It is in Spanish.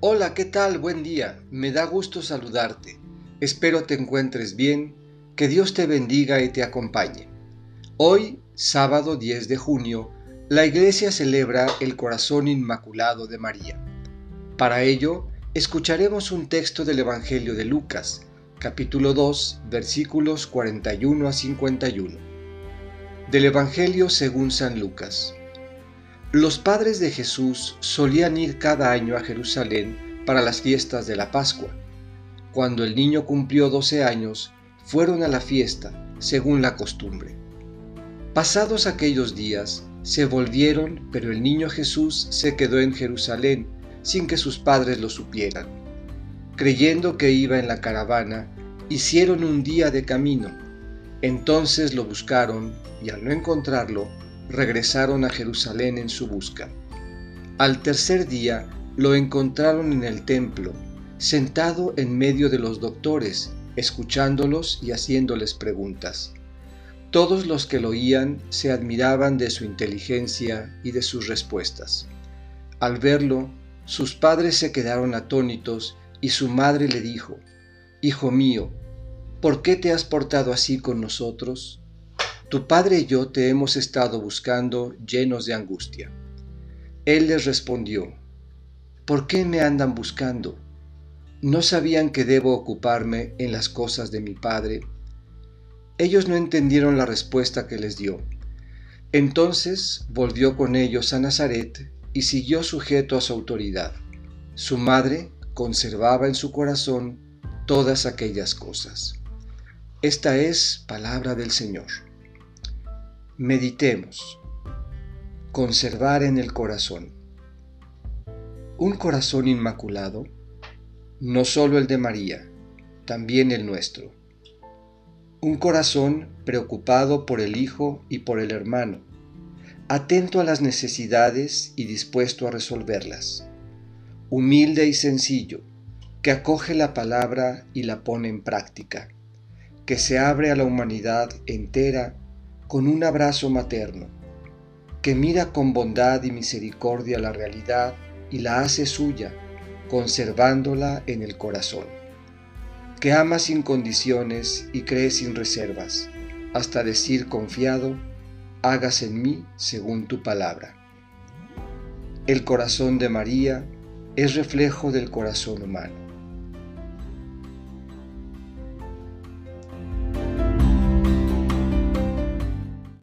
Hola, ¿qué tal? Buen día. Me da gusto saludarte. Espero te encuentres bien, que Dios te bendiga y te acompañe. Hoy, sábado 10 de junio, la iglesia celebra el corazón inmaculado de María. Para ello, escucharemos un texto del Evangelio de Lucas, capítulo 2, versículos 41 a 51. Del Evangelio según San Lucas. Los padres de Jesús solían ir cada año a Jerusalén para las fiestas de la Pascua. Cuando el niño cumplió 12 años, fueron a la fiesta, según la costumbre. Pasados aquellos días, se volvieron, pero el niño Jesús se quedó en Jerusalén sin que sus padres lo supieran. Creyendo que iba en la caravana, hicieron un día de camino. Entonces lo buscaron y al no encontrarlo, regresaron a Jerusalén en su busca. Al tercer día lo encontraron en el templo, sentado en medio de los doctores, escuchándolos y haciéndoles preguntas. Todos los que lo oían se admiraban de su inteligencia y de sus respuestas. Al verlo, sus padres se quedaron atónitos y su madre le dijo, Hijo mío, ¿por qué te has portado así con nosotros? Tu padre y yo te hemos estado buscando llenos de angustia. Él les respondió, ¿por qué me andan buscando? ¿No sabían que debo ocuparme en las cosas de mi padre? Ellos no entendieron la respuesta que les dio. Entonces volvió con ellos a Nazaret y siguió sujeto a su autoridad. Su madre conservaba en su corazón todas aquellas cosas. Esta es palabra del Señor. Meditemos. Conservar en el corazón. Un corazón inmaculado, no solo el de María, también el nuestro. Un corazón preocupado por el Hijo y por el hermano, atento a las necesidades y dispuesto a resolverlas. Humilde y sencillo, que acoge la palabra y la pone en práctica, que se abre a la humanidad entera con un abrazo materno, que mira con bondad y misericordia la realidad y la hace suya, conservándola en el corazón, que ama sin condiciones y cree sin reservas, hasta decir confiado, hágase en mí según tu palabra. El corazón de María es reflejo del corazón humano.